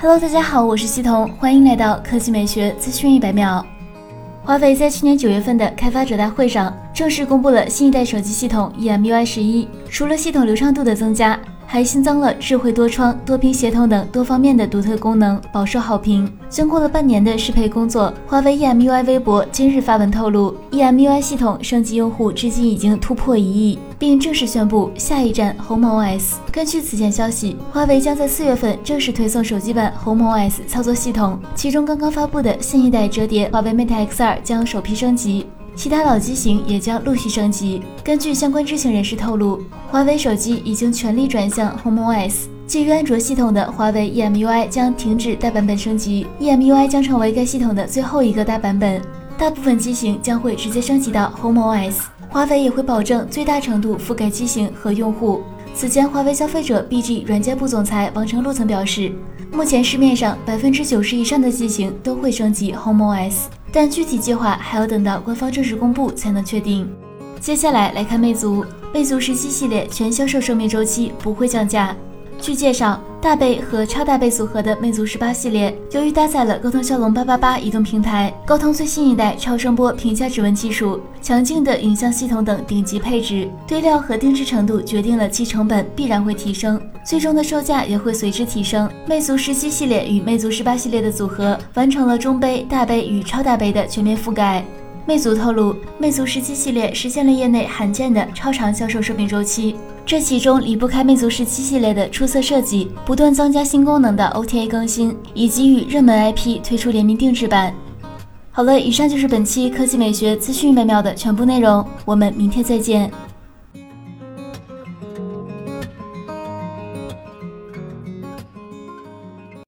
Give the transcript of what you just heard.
Hello，大家好，我是西彤，欢迎来到科技美学资讯一百秒。华为在去年九月份的开发者大会上正式公布了新一代手机系统 EMUI 十一，除了系统流畅度的增加。还新增了智慧多窗、多屏协同等多方面的独特功能，饱受好评。经过了半年的适配工作，华为 EMUI 微博今日发文透露，EMUI 系统升级用户至今已经突破一亿，并正式宣布下一站鸿蒙 OS。根据此前消息，华为将在四月份正式推送手机版鸿蒙 OS 操作系统，其中刚刚发布的新一代折叠华为 Mate X2 将首批升级。其他老机型也将陆续升级。根据相关知情人士透露，华为手机已经全力转向 HomeOS，基于安卓系统的华为 EMUI 将停止大版本升级，EMUI 将成为该系统的最后一个大版本，大部分机型将会直接升级到 HomeOS。华为也会保证最大程度覆盖机型和用户。此前，华为消费者 BG 软件部总裁王成禄曾表示，目前市面上百分之九十以上的机型都会升级 HomeOS。但具体计划还要等到官方正式公布才能确定。接下来来看魅族，魅族十七系列全销售生命周期不会降价。据介绍，大杯和超大杯组合的魅族十八系列，由于搭载了高通骁龙八八八移动平台、高通最新一代超声波屏下指纹技术、强劲的影像系统等顶级配置，堆料和定制程度决定了其成本必然会提升，最终的售价也会随之提升。魅族十七系列与魅族十八系列的组合，完成了中杯、大杯与超大杯的全面覆盖。魅族透露，魅族十七系列实现了业内罕见的超长销售生命周期。这其中离不开魅族十七系列的出色设计、不断增加新功能的 OTA 更新，以及与热门 IP 推出联名定制版。好了，以上就是本期科技美学资讯美妙的全部内容，我们明天再见。